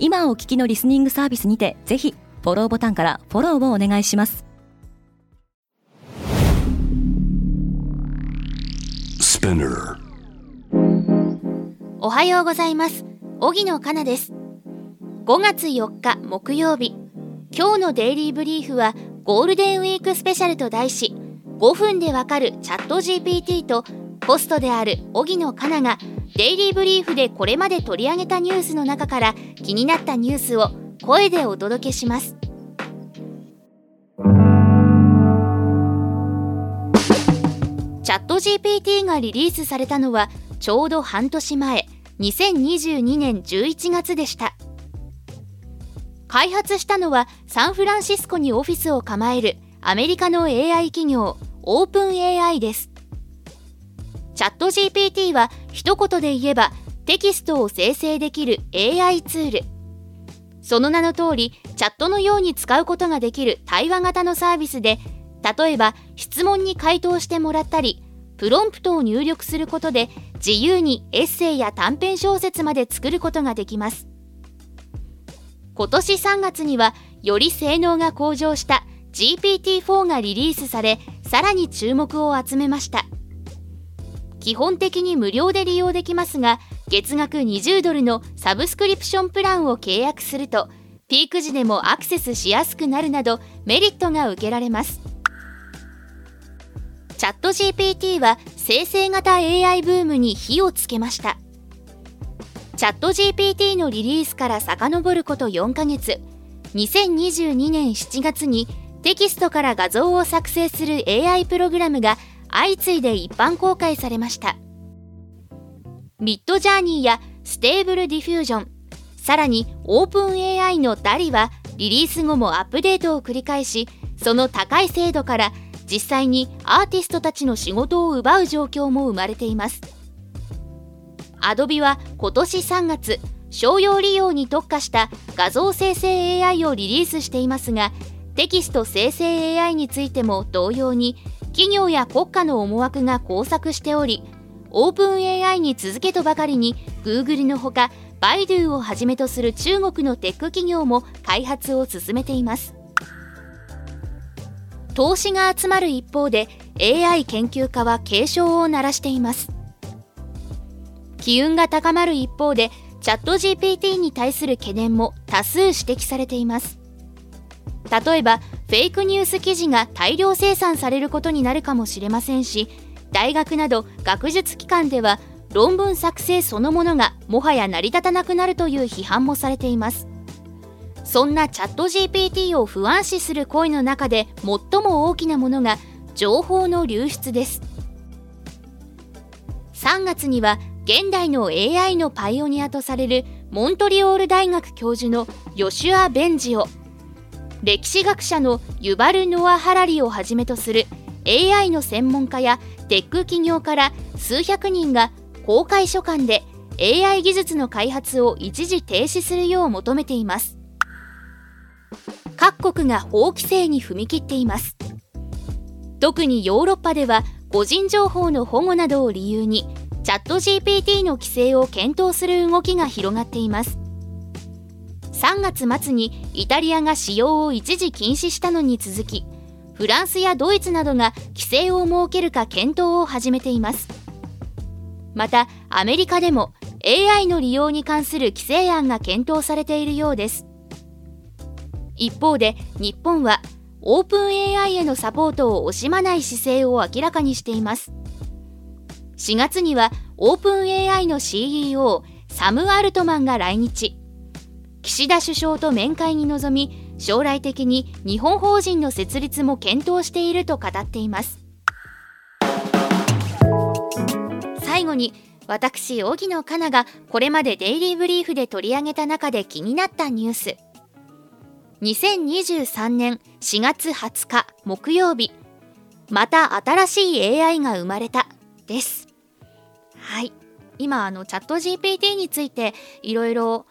今お聞きのリスニングサービスにてぜひフォローボタンからフォローをお願いします。おはようございます。荻野かなです。5月4日木曜日。今日のデイリーブリーフはゴールデンウィークスペシャルと題し5分でわかるチャット GPT とホストである荻野かながデイリーブリーフでこれまで取り上げたニュースの中から気になったニュースを声でお届けします。チャット GPT がリリースされたのはちょうど半年前2022年11月でした。開発したのはサンフランシスコにオフィスを構えるアメリカの AI 企業オープン AI です。チャット GPT は一言で言えばテキストを生成できる AI ツール。その名の通りチャットのように使うことができる対話型のサービスで例えば質問に回答してもらったりプロンプトを入力することで自由にエッセイや短編小説まで作ることができます。今年3月にはより性能が向上した GPT-4 がリリースされさらに注目を集めました。基本的に無料で利用できますが月額20ドルのサブスクリプションプランを契約するとピーク時でもアクセスしやすくなるなどメリットが受けられます。チャット GPT は生成型 AI ブームに火をつけました。ChatGPT のリリースから遡ること4ヶ月。2022年7月にテキストから画像を作成する AI プログラムが相次いで一般公開されました。ミッドジャーニーやステーブルディフュージョンさらにオープン AI のダリはリリース後もアップデートを繰り返しその高い精度から実際にアーティストたちの仕事を奪う状況も生まれています。アドビは今年3月商用利用に特化した画像生成 AI をリリースしていますがテキスト生成 AI についても同様に企業や国家の思惑が交錯しておりオープン AI に続けとばかりに Google のほかバイドゥをはじめとする中国のテック企業も開発を進めています。投資が集まる一方で AI 研究家は警鐘を鳴らしています。機運が高まる一方でチャット GPT に対する懸念も多数指摘されています。例えばフェイクニュース記事が大量生産されることになるかもしれませんし大学など学術機関では論文作成そのものがもはや成り立たなくなるという批判もされています。そんなチャット GPT を不安視する声の中で最も大きなものが情報の流出です。3月には現代の AI のパイオニアとされるモントリオール大学教授のヨシュア・ベンジオ。歴史学者のユバル・ノア・ハラリをはじめとする AI の専門家やテック企業から数百人が公開書簡で AI 技術の開発を一時停止するよう求めています。各国が法規制に踏み切っています。特にヨーロッパでは個人情報の保護などを理由にチャット GPT の規制を検討する動きが広がっています。3月末にイタリアが使用を一時禁止したのに続きフランスやドイツなどが規制を設けるか検討を始めています。またアメリカでも AI の利用に関する規制案が検討されているようです。一方で日本はオープン AI へのサポートを惜しまない姿勢を明らかにしています。4月にはオープン AI の CEO サム・アルトマンが来日。岸田首相と面会に臨み将来的に日本法人の設立も検討していると語っています。最後に私荻野かながこれまでデイリーブリーフで取り上げた中で気になったニュース。2023年4月20日木曜日。また新しい AI が生まれた。です。はい。今あのチャット GPT についていろいろ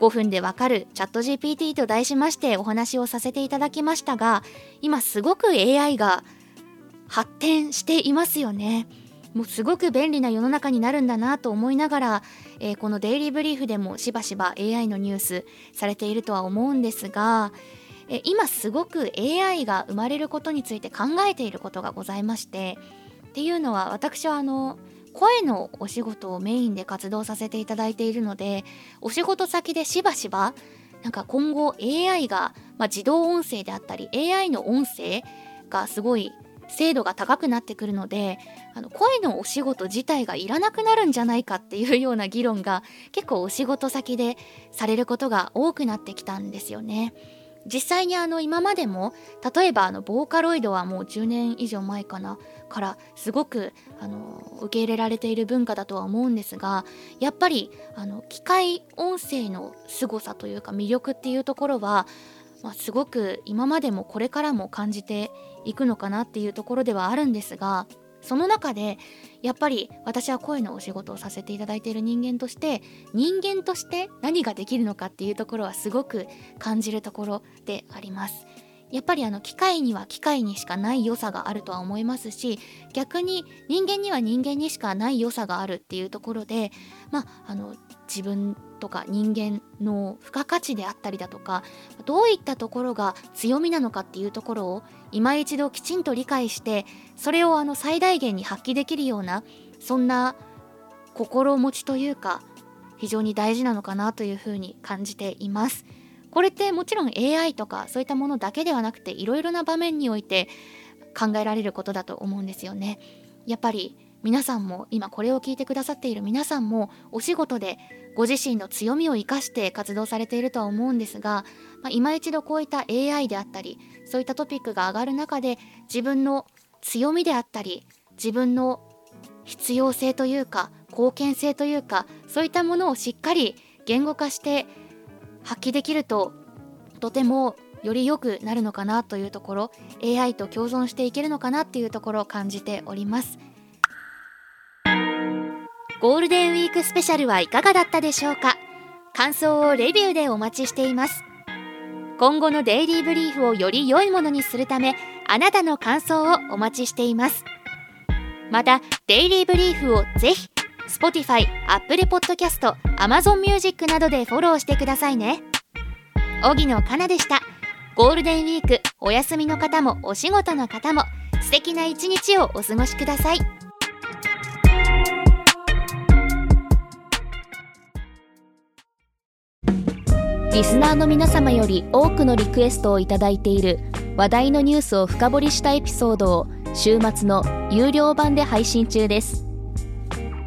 5分でわかるチャット GPT と題しましてお話をさせていただきましたが今すごく AI が発展していますよね。もうすごく便利な世の中になるんだなと思いながら、えー、このデイリーブリーフでもしばしば AI のニュースされているとは思うんですが、えー、今すごく AI が生まれることについて考えていることがございましてっていうのは私はあの声のお仕事をメインで活動させていただいているのでお仕事先でしばしばなんか今後 AI が、まあ、自動音声であったり AI の音声がすごい精度が高くなってくるのであの声のお仕事自体がいらなくなるんじゃないかっていうような議論が結構お仕事先でされることが多くなってきたんですよね。実際にあの今までも例えばあのボーカロイドはもう10年以上前かなからすごくあの受け入れられている文化だとは思うんですがやっぱりあの機械音声の凄さというか魅力っていうところは、まあ、すごく今までもこれからも感じていくのかなっていうところではあるんですがその中でやっぱり私は声のお仕事をさせていただいている人間として人間として何ができるのかっていうところはすごく感じるところであります。やっぱりあの機械には機械にしかない良さがあるとは思いますし逆に人間には人間にしかない良さがあるっていうところでまああの自分とか人間の付加価値であったりだとかどういったところが強みなのかっていうところを今一度きちんと理解してそれをあの最大限に発揮できるようなそんな心持ちというか非常に大事なのかなというふうに感じています。これってもちろん AI とかそういったものだけではなくていろいろな場面において考えられることだと思うんですよね。やっぱり皆さんも今これを聞いてくださっている皆さんもお仕事でご自身の強みを生かして活動されているとは思うんですが、まあ、今一度こういった AI であったりそういったトピックが上がる中で自分の強みであったり自分の必要性というか貢献性というかそういったものをしっかり言語化して発揮できるととてもより良くなるのかなというところ AI と共存していけるのかなっていうところを感じております。ゴールデンウィークスペシャルはいかがだったでしょうか？感想をレビューでお待ちしています。今後のデイリーブリーフをより良いものにするためあなたの感想をお待ちしています。またデイリーブリーフをぜひ Spotify、Apple Podcast、Amazon Music などでフォローしてくださいね。荻野かなでした。ゴールデンウィーク、お休みの方もお仕事の方も素敵な一日をお過ごしください。リスナーの皆様より多くのリクエストをいただいている話題のニュースを深掘りしたエピソードを週末の有料版で配信中です。